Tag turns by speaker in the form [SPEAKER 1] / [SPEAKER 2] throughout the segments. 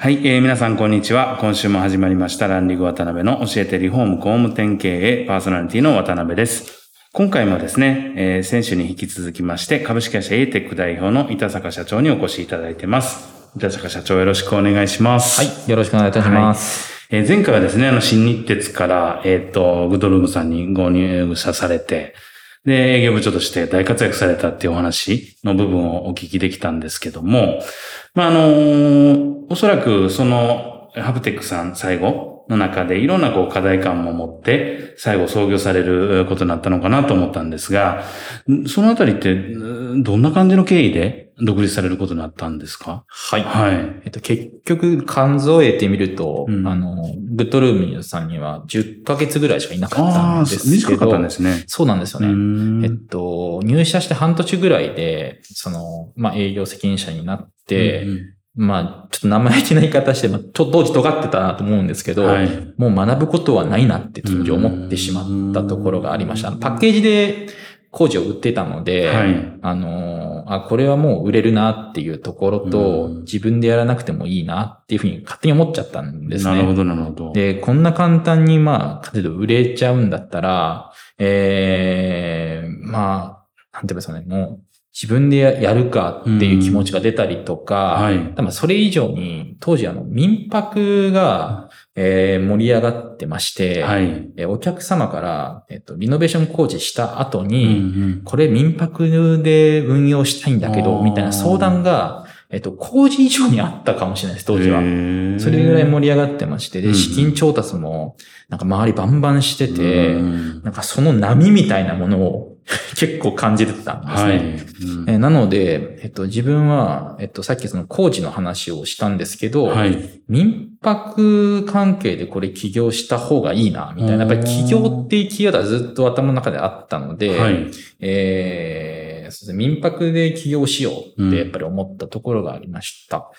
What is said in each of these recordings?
[SPEAKER 1] はい、えー、皆さんこんにちは。今週も始まりましたランリング渡辺の教えてリフォーム工務店経営パーソナリティの渡辺です。今回もですね、えー、先週に引き続きまして株式会社 ATEC 代表の板坂社長にお越しいただいてます。板坂社長よろしくお願いします。
[SPEAKER 2] はい。よろしくお願いいたします。
[SPEAKER 1] えー前回はですね、あの、新日鉄から、えっ、と、グッドルームさんにご入社されて、で、営業部長として大活躍されたっていうお話の部分をお聞きできたんですけども、まあ、あのおそらくその、ハプテックさん最後の中でいろんなこう課題感も持って、最後創業されることになったのかなと思ったんですが、そのあたりって、うんどんな感じの経緯で独立されることになったんですか？
[SPEAKER 2] はい。
[SPEAKER 1] はい。
[SPEAKER 2] えっと、結局、数えてみると、
[SPEAKER 1] うん
[SPEAKER 2] あの、グッドルームさんには10ヶ月ぐらいしかいなかったんですけど。
[SPEAKER 1] 短かったんですね。
[SPEAKER 2] そうなんですよね。
[SPEAKER 1] ね
[SPEAKER 2] えっと、入社して半年ぐらいで、その、まあ、営業責任者になって、まあ、ちょっと生意気な言い方して、まあ、ちょ当時尖ってたなと思うんですけど、
[SPEAKER 1] はい。
[SPEAKER 2] もう学ぶことはないなって当時思ってしまったところがありました。
[SPEAKER 1] うん
[SPEAKER 2] パッケージで工事を売ってたので、
[SPEAKER 1] はい。
[SPEAKER 2] あのーあ、これはもう売れるなっていうところと、
[SPEAKER 1] うん
[SPEAKER 2] 自分でやらなくてもいいなっていうふうに勝手に思っちゃったんですね。
[SPEAKER 1] なるほど、なるほど。
[SPEAKER 2] で、こんな簡単にまあ、例えば売れちゃうんだったら、ええまあ、なんて言いますかね、もう、自分でややるかっていう気持ちが出たりとか、
[SPEAKER 1] はい。
[SPEAKER 2] 多分それ以上に、当時あの、民泊が、えー盛り上がってまして、
[SPEAKER 1] はい。
[SPEAKER 2] えーお客様から、えっと、リノベーション工事した後に、
[SPEAKER 1] うん
[SPEAKER 2] これ民泊で運用したいんだけど、みたいな相談が、えっと、工事以上にあったかもしれないです、当時は。それぐらい盛り上がってまして、で、
[SPEAKER 1] うん
[SPEAKER 2] 資金調達も、なんか周りバンバンしてて、
[SPEAKER 1] うん。
[SPEAKER 2] なんかその波みたいなものを 結構感じてたんですね。
[SPEAKER 1] はい。うん
[SPEAKER 2] えーなので、えっと、自分は、えっと、さっきその工事の話をしたんですけど、
[SPEAKER 1] はい。
[SPEAKER 2] 民泊関係でこれ起業した方がいいな、みたいな。やっぱり起業っていうキーワードはずっと頭の中であったので、
[SPEAKER 1] はい。
[SPEAKER 2] えー民泊で起業しようってやっぱり思ったところがありました。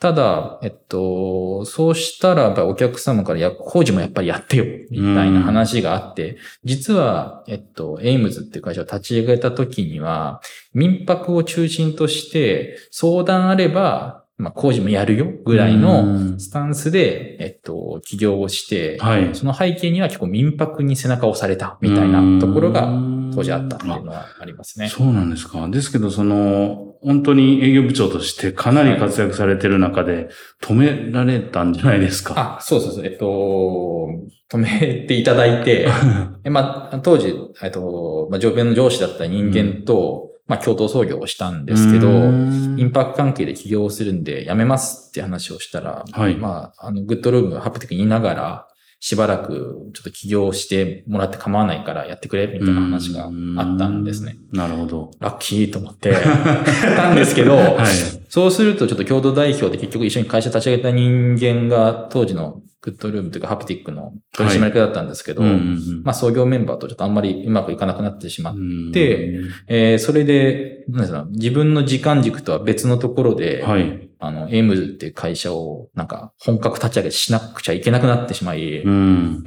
[SPEAKER 2] ただ、えっと、そうしたらやっぱりお客様から、いや、工事もやっぱりやってよ、みたいな話があって、実は、えっと、エイムズっていう会社を立ち上げた時には、民泊を中心として、相談あれば、まあ、工事もやるよ、ぐらいのスタンスで、えっと、起業をして、
[SPEAKER 1] はい。
[SPEAKER 2] その背景には結構民泊に背中を押された、みたいなところが当時あったっていうのはありますね。
[SPEAKER 1] そうなんですか。ですけど、その、本当に営業部長としてかなり活躍されてる中で、止められたんじゃないですか？
[SPEAKER 2] あ、そうそうそう。えっと、止めていただいて、えまあ、当時、えっと、まあ、上辺の上司だった人間と、まあ、共同創業をしたんですけど、インパクト関係で起業するんで辞めますって話をしたら、
[SPEAKER 1] はい
[SPEAKER 2] まあ、あの、グッドルーム、ハプテク言いながら、しばらくちょっと起業してもらって構わないからやってくれ、みたいな話があったんですね。
[SPEAKER 1] なるほど。
[SPEAKER 2] ラッキーと思って、やったんですけど、
[SPEAKER 1] はい。
[SPEAKER 2] そうするとちょっと共同代表で結局一緒に会社立ち上げた人間が当時のグッドルームというかハプティックの取締役だったんですけど、
[SPEAKER 1] うんうんうん
[SPEAKER 2] まあ創業メンバーとちょっとあんまりうまくいかなくなってしまって、
[SPEAKER 1] うん
[SPEAKER 2] えーそれで、なんですか、自分の時間軸とは別のところで、
[SPEAKER 1] はい。
[SPEAKER 2] あの、エイムズっていう会社をなんか本格立ち上げしなくちゃいけなくなってしまい、
[SPEAKER 1] うん。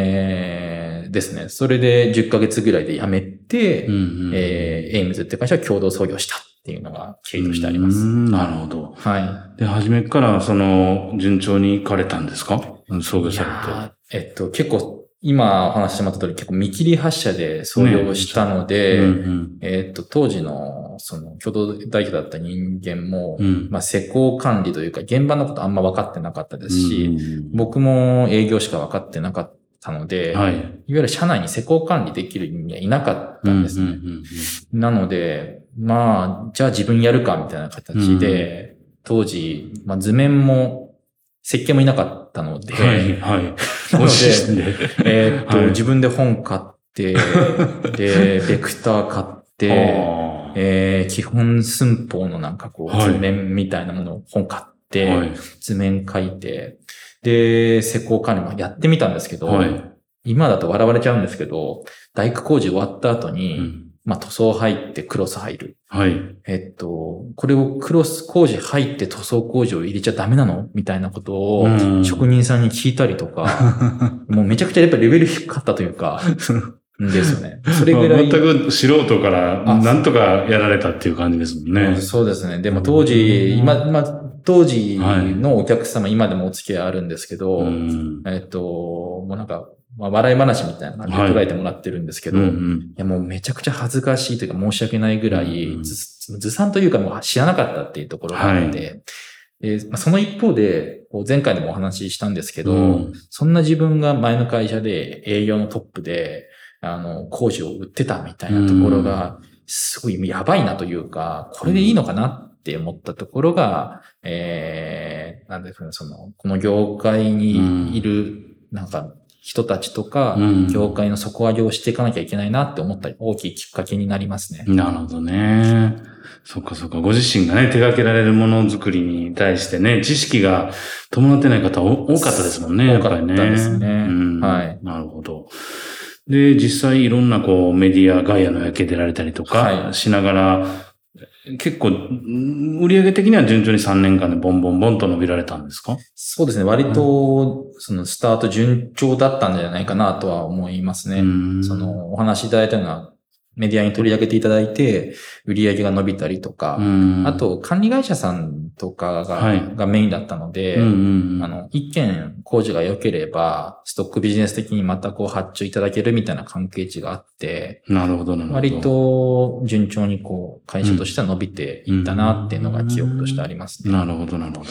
[SPEAKER 2] えーですね。それで10ヶ月ぐらいで辞めて、
[SPEAKER 1] うんうん
[SPEAKER 2] えーエイムズって会社は共同創業したっていうのが経緯としてあります。
[SPEAKER 1] うんなるほど。
[SPEAKER 2] は
[SPEAKER 1] で、初めから、その、順調に行かれたんですか？創業
[SPEAKER 2] い。い
[SPEAKER 1] さ
[SPEAKER 2] やーえっと、結構、今お話ししてもらった通り結構見切り発車で創業したの
[SPEAKER 1] で。
[SPEAKER 2] で、
[SPEAKER 1] うん
[SPEAKER 2] えっと、当時の、その、共同代表だった人間も、
[SPEAKER 1] うん。うん。
[SPEAKER 2] まあ、施工管理というか、現場のことあんま分かってなかったですし、
[SPEAKER 1] うん
[SPEAKER 2] 僕も営業しか分かってなかったので、
[SPEAKER 1] はい。
[SPEAKER 2] いわゆる社内に施工管理できる人間はいなかったんですね。
[SPEAKER 1] うんうんうん
[SPEAKER 2] なので、まあ、じゃあ自分やるかみたいな形で、当時、まあ図面も設計もいなかったので、
[SPEAKER 1] はい、はい。
[SPEAKER 2] なので。えーっと、
[SPEAKER 1] はい
[SPEAKER 2] 自分で本買って、で、ベクター買って、えー基本寸法のなんかこう、
[SPEAKER 1] はい
[SPEAKER 2] 図面みたいなものを本買って、
[SPEAKER 1] はい。
[SPEAKER 2] 図面書いて、で、施工管理もやってみたんですけど、
[SPEAKER 1] はい。
[SPEAKER 2] 今だと笑われちゃうんですけど、大工工事終わった後に、
[SPEAKER 1] うん
[SPEAKER 2] まあ塗装入ってクロス入る。
[SPEAKER 1] はい。
[SPEAKER 2] えっと、これをクロス工事入って塗装工事を入れちゃダメなの？みたいなことを
[SPEAKER 1] うん
[SPEAKER 2] 職人さんに聞いたりとか、もうめちゃくちゃやっぱりレベル低かったというか、ですよね。それぐらい。
[SPEAKER 1] まあ全く素人から、
[SPEAKER 2] あ
[SPEAKER 1] なんとかやられたっていう感じですもんね。
[SPEAKER 2] そうですね。でも当時、今、まあ、当時のお客様、今でもお付き合いあるんですけど、
[SPEAKER 1] うん。
[SPEAKER 2] えっと、もうなんか、まあ、笑い話みたいな感じで捉えてもらってるんですけど、い
[SPEAKER 1] うんうん。
[SPEAKER 2] やもうめちゃくちゃ恥ずかしいというか申し訳ないぐらい、
[SPEAKER 1] うん
[SPEAKER 2] ずずさんというかもう知らなかったっていうところがあって、でまあ、その一方で、前回でもお話ししたんですけど、
[SPEAKER 1] うん。
[SPEAKER 2] そんな自分が前の会社で営業のトップで、あの、工事を売ってたみたいなところが、すごいやばいなというか、これでいいのかなって思ったところが、えー、なんですかね、その、この業界にいる、なんか、人たちとか
[SPEAKER 1] う、ん
[SPEAKER 2] 業界の底上げをしていかなきゃいけないなって思った大きいきっかけになりますね。
[SPEAKER 1] なるほどね。そっかそっか。ご自身がね、手掛けられるものづくりに対してね、知識が伴ってない方お多かったですもんね。
[SPEAKER 2] 多かったですね
[SPEAKER 1] うん、
[SPEAKER 2] はい
[SPEAKER 1] なるほど。で、実際いろんなこうメディア、ガイアの焼け出られたりと
[SPEAKER 2] はい
[SPEAKER 1] かしながら、結構、うん売上的には順調に3年間でボンボンボンと伸びられたんですか？
[SPEAKER 2] そうですね。割と、そのスタート順調だったんじゃないかなとは思いますね。
[SPEAKER 1] うん
[SPEAKER 2] そ、の、お話しいただいたのは、メディアに取り上げていただいて、売り上げが伸びたりとか、
[SPEAKER 1] うん
[SPEAKER 2] あ、と、管理会社さんとかが、
[SPEAKER 1] はい
[SPEAKER 2] がメインだったので、
[SPEAKER 1] うんうんうん
[SPEAKER 2] あの、一件工事が良ければ、ストックビジネス的にまたこう発注いただけるみたいな関係値があって、
[SPEAKER 1] なるほど、なるほど。
[SPEAKER 2] 割と順調にこう、会社としては伸びていったなっていうのが記憶としてありますね。
[SPEAKER 1] なるほど、なるほど。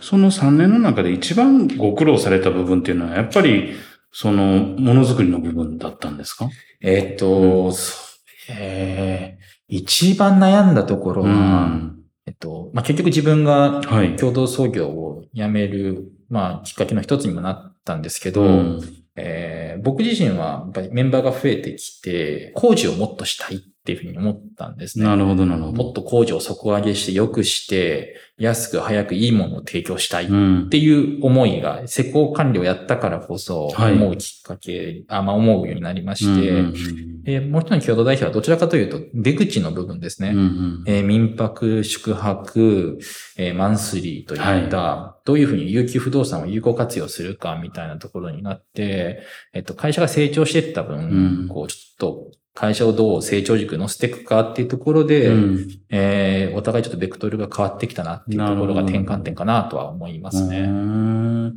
[SPEAKER 1] その3年の中で一番ご苦労された部分っていうのは、やっぱり、その、ものづくりの部分だったんですか？
[SPEAKER 2] えーっと、そうえー一番悩んだところは、
[SPEAKER 1] うん。
[SPEAKER 2] えっと、まあ、結局自分が
[SPEAKER 1] はい。
[SPEAKER 2] 共同創業を辞める、まあ、きっかけの一つにもなったんですけど、
[SPEAKER 1] うん。
[SPEAKER 2] えー僕自身はやっぱりメンバーが増えてきて、工事をもっとしたい。っていうふうに思ったんですね。
[SPEAKER 1] なるほど、なるほど。
[SPEAKER 2] もっと工事を底上げして良くして、安く早くいいものを提供したいっ
[SPEAKER 1] うん。
[SPEAKER 2] ていう思いが、施工管理をやったからこそ、
[SPEAKER 1] はい
[SPEAKER 2] 思うきっかけ、あまあ思うようになりまして、
[SPEAKER 1] うんうん
[SPEAKER 2] でもう一人の共同代表はどちらかというと、出口の部分ですね。
[SPEAKER 1] うんうん
[SPEAKER 2] えー民泊、宿泊、えーマンスリーといった、どういうふうに有給不動産を有効活用するかみたいなところになって、えっと、会社が成長していった分、
[SPEAKER 1] うん
[SPEAKER 2] こう、ちょっと、会社をどう成長軸乗せていくかっていうところで、
[SPEAKER 1] うん
[SPEAKER 2] えーお互いちょっとベクトルが変わってきたなっていうところが転換点かなとは思います
[SPEAKER 1] う
[SPEAKER 2] ね。
[SPEAKER 1] ん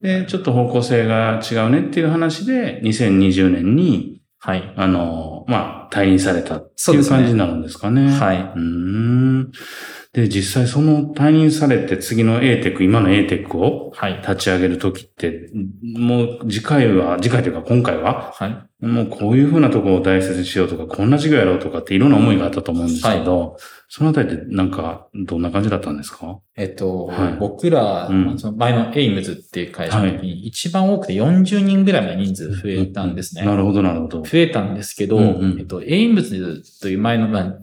[SPEAKER 1] で、ちょっと方向性が違うねっていう話で、2020年に、
[SPEAKER 2] はい。
[SPEAKER 1] あの、まあ、退任されたっていう感じになるんですかね。
[SPEAKER 2] はい。
[SPEAKER 1] うーん。で、実際その退任されて次の ATEC、今の ATEC を
[SPEAKER 2] はい。
[SPEAKER 1] 立ち上げるときって、もう次回は、次回というか今回は、
[SPEAKER 2] はい。
[SPEAKER 1] もうこういうふうなところを大切にしようとか、こんな事業やろうとかっていろんな思いがあったと思うんですけど、そのあたりってなんか、どんな感じだったんですか？
[SPEAKER 2] えっと、
[SPEAKER 1] はい。
[SPEAKER 2] 僕ら、
[SPEAKER 1] うん。
[SPEAKER 2] その前のエイムズっていう会社の時に、一番多くて40人ぐらいまで人数増えたんですね。
[SPEAKER 1] なるほど、なるほど。
[SPEAKER 2] 増えたんですけど、
[SPEAKER 1] うんうん。
[SPEAKER 2] えっと、エイムズという前の、まあ、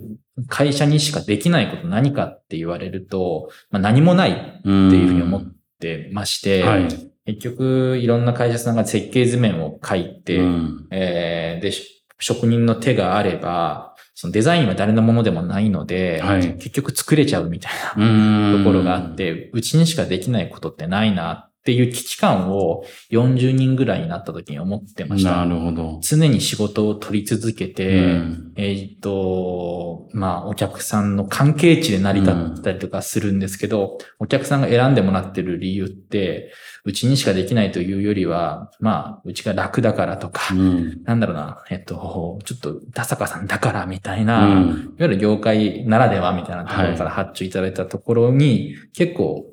[SPEAKER 2] 会社にしかできないこと何かって言われると、まあ、何もないっていうふうに思ってまして、
[SPEAKER 1] はい。
[SPEAKER 2] 結局、いろん。な会社さんが設計図面を書い。て、
[SPEAKER 1] うん
[SPEAKER 2] えーで、し職人の手があれば、そのデザインは誰のものでもないので、
[SPEAKER 1] はい。
[SPEAKER 2] 結局作れちゃうみたいな。ところがあって、うちにしかできないことってないなっっていう危機感を40人ぐらいになった時に思ってました。
[SPEAKER 1] なるほど。
[SPEAKER 2] 常に仕事を取り続けて、
[SPEAKER 1] うん
[SPEAKER 2] えっ、と、まあ、お客さんの関係値で成り立ったりとかするんですけど、お客さんが選んでもらってる理由って、うちにしかできないというよりは、まあ、うちが楽だからとか、
[SPEAKER 1] うん。
[SPEAKER 2] なんだろうな、えっと、ちょっと、田坂さんだからみたい
[SPEAKER 1] う
[SPEAKER 2] な、いわ
[SPEAKER 1] ん。
[SPEAKER 2] ゆる業界ならではみたいなところから発注いただいたところに、結構、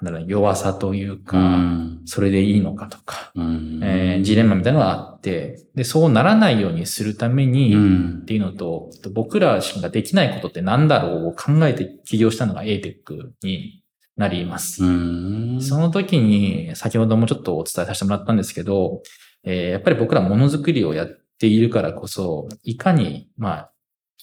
[SPEAKER 2] なんだろう、弱さという
[SPEAKER 1] う
[SPEAKER 2] か、
[SPEAKER 1] ん。
[SPEAKER 2] それでいいのかとか、
[SPEAKER 1] うん
[SPEAKER 2] えージレンマみたいなのがあって、で、そうならないようにするために、
[SPEAKER 1] うん
[SPEAKER 2] っていうのと、僕らしかできないことって何だろうを考えて起業したのが ATEC になります。
[SPEAKER 1] うん。
[SPEAKER 2] その時に、先ほどもちょっとお伝えさせてもらったんですけど、えーやっぱり僕らものづくりをやっているからこそ、いかに、まあ、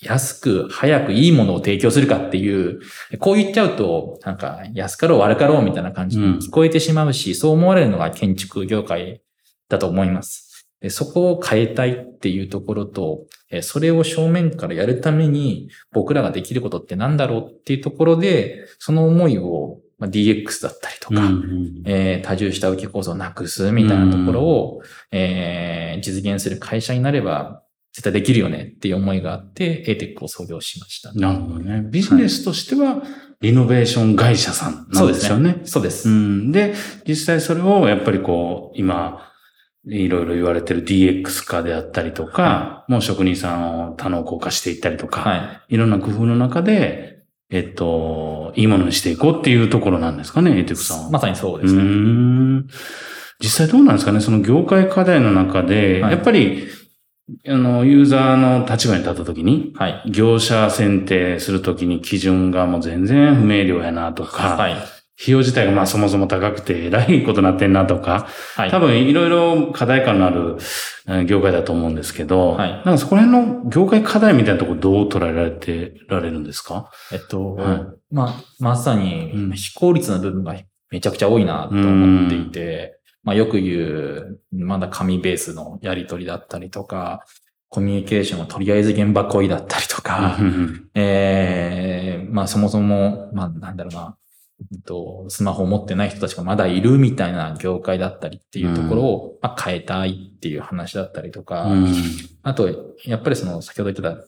[SPEAKER 2] 安く、早く、いいものを提供するかっていう、こう言っちゃうと、なんか、安かろう悪かろうみたいな感じに聞こえてしまうし、そう思われるのが建築業界だと思います。でそこを変えたいっていうところと、えーそれを正面からやるために僕らができることって何だろうっていうところで、その思いを、まあ、DX だったりとか、
[SPEAKER 1] うん
[SPEAKER 2] えー多重下請け構造をなくすみたいなところを、えー実現する会社になれば絶対できるよねっていう思いがあって、ATEC を創業しました。
[SPEAKER 1] なるほどね。ビジネスとしては、リノベーション会社さんなんですよね。
[SPEAKER 2] そうです。
[SPEAKER 1] うん。で、実際それをやっぱりこう、今、いろいろ言われてる DX 化であったりとか、もう職人さんを多能化していったりとか、
[SPEAKER 2] はい。
[SPEAKER 1] いろんな工夫の中で、えっと、いいものにしていこうっていうところなんですかね、エイテクさんは。
[SPEAKER 2] まさにそう
[SPEAKER 1] う
[SPEAKER 2] ですね。
[SPEAKER 1] 実際どうなんですかねその業界課題の中で、
[SPEAKER 2] はい
[SPEAKER 1] やっぱり、あの、ユーザーの立場に立った時に、
[SPEAKER 2] はい。
[SPEAKER 1] 業者選定するときに基準がもう全然不明瞭やなとか、
[SPEAKER 2] はい。
[SPEAKER 1] 費用自体がまあそもそも高くて、えらいことになってんなとか、
[SPEAKER 2] はい。
[SPEAKER 1] 多分いろいろ課題感のあるえー業界だと思うんですけど、
[SPEAKER 2] はい
[SPEAKER 1] なんかそこら辺の業界課題みたいなところどう捉えられてられるんですか？
[SPEAKER 2] えっと、
[SPEAKER 1] はい
[SPEAKER 2] まあ、まさに
[SPEAKER 1] うん
[SPEAKER 2] 非効率な部分がめちゃくちゃ多いなと思っていて、まあよく言う、まだ紙ベースのやり取りだったりとか、コミュニケーションはとりあえず現場来いだったりとか、
[SPEAKER 1] うん
[SPEAKER 2] ええまあそもそも、まあなんだろうな、うんとスマホを持ってない人たちがまだいるみたいな業界だったりっていうところを、まあ変えたいっていう話だったりとか、
[SPEAKER 1] うん。
[SPEAKER 2] あと、やっぱりその、先ほど言ってた、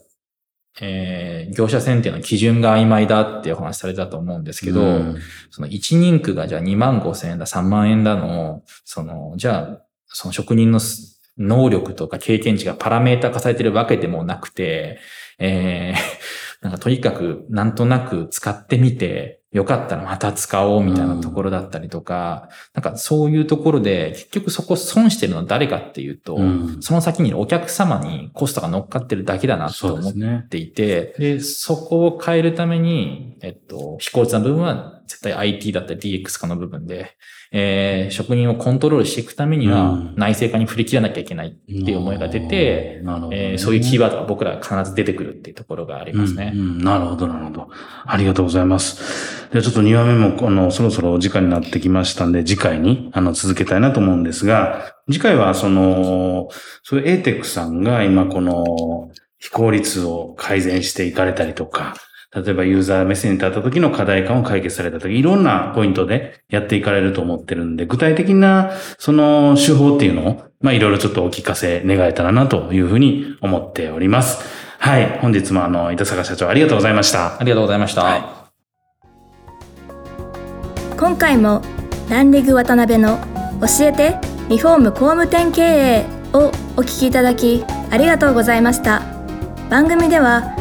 [SPEAKER 2] えー業者選定の基準が曖昧だってお話しされたと思うんですけど、
[SPEAKER 1] うん。
[SPEAKER 2] その1人区がじゃあ2万5千円だ、3万円だの、その、じゃあ、その職人のす能力とか経験値がパラメータ化されてるわけでもなくて、えーなんかとにかくなんとなく使ってみて、よかったらまた使おうみたいなところだったりとか、なんかそういうところで、結局そこ損してるのは誰かっていうと、
[SPEAKER 1] うん
[SPEAKER 2] その先にお客様にコストが乗っかってるだけだなと思っ。ていて、で、そこを変えるために、えっと、非効率な部分は絶対 IT だったり DX 化の部分で、えー職人をコントロールしていくためには
[SPEAKER 1] うん
[SPEAKER 2] 内製化に振り切らなきゃいけないっていう思いが出て、
[SPEAKER 1] なるほどね
[SPEAKER 2] えーそういうキーワードが僕らが必ず出てくるっていうところがありますね。
[SPEAKER 1] うんうんなるほど、なるほど。ありがとうございます。ではちょっと2話目も、あの、そろそろお時間になってきましたんで、次回に、あの、続けたいなと思うんですが、次回は、その、そういう ATEC さんが今この、非効率を改善していかれたりとか、例えばユーザー目線に立った時の課題感を解決された時、いろんなポイントでやっていかれると思ってるんで、具体的な、その手法っていうのを、まあ、いろいろちょっとお聞かせ願えたらなというふうに思っております。はい。本日もあの、板坂社長ありがとうございました。
[SPEAKER 2] ありがとうございました。
[SPEAKER 1] は
[SPEAKER 3] 今回もランリグ渡辺の教えてリフォーム工務店経営をお聞きいただきありがとうございました番組では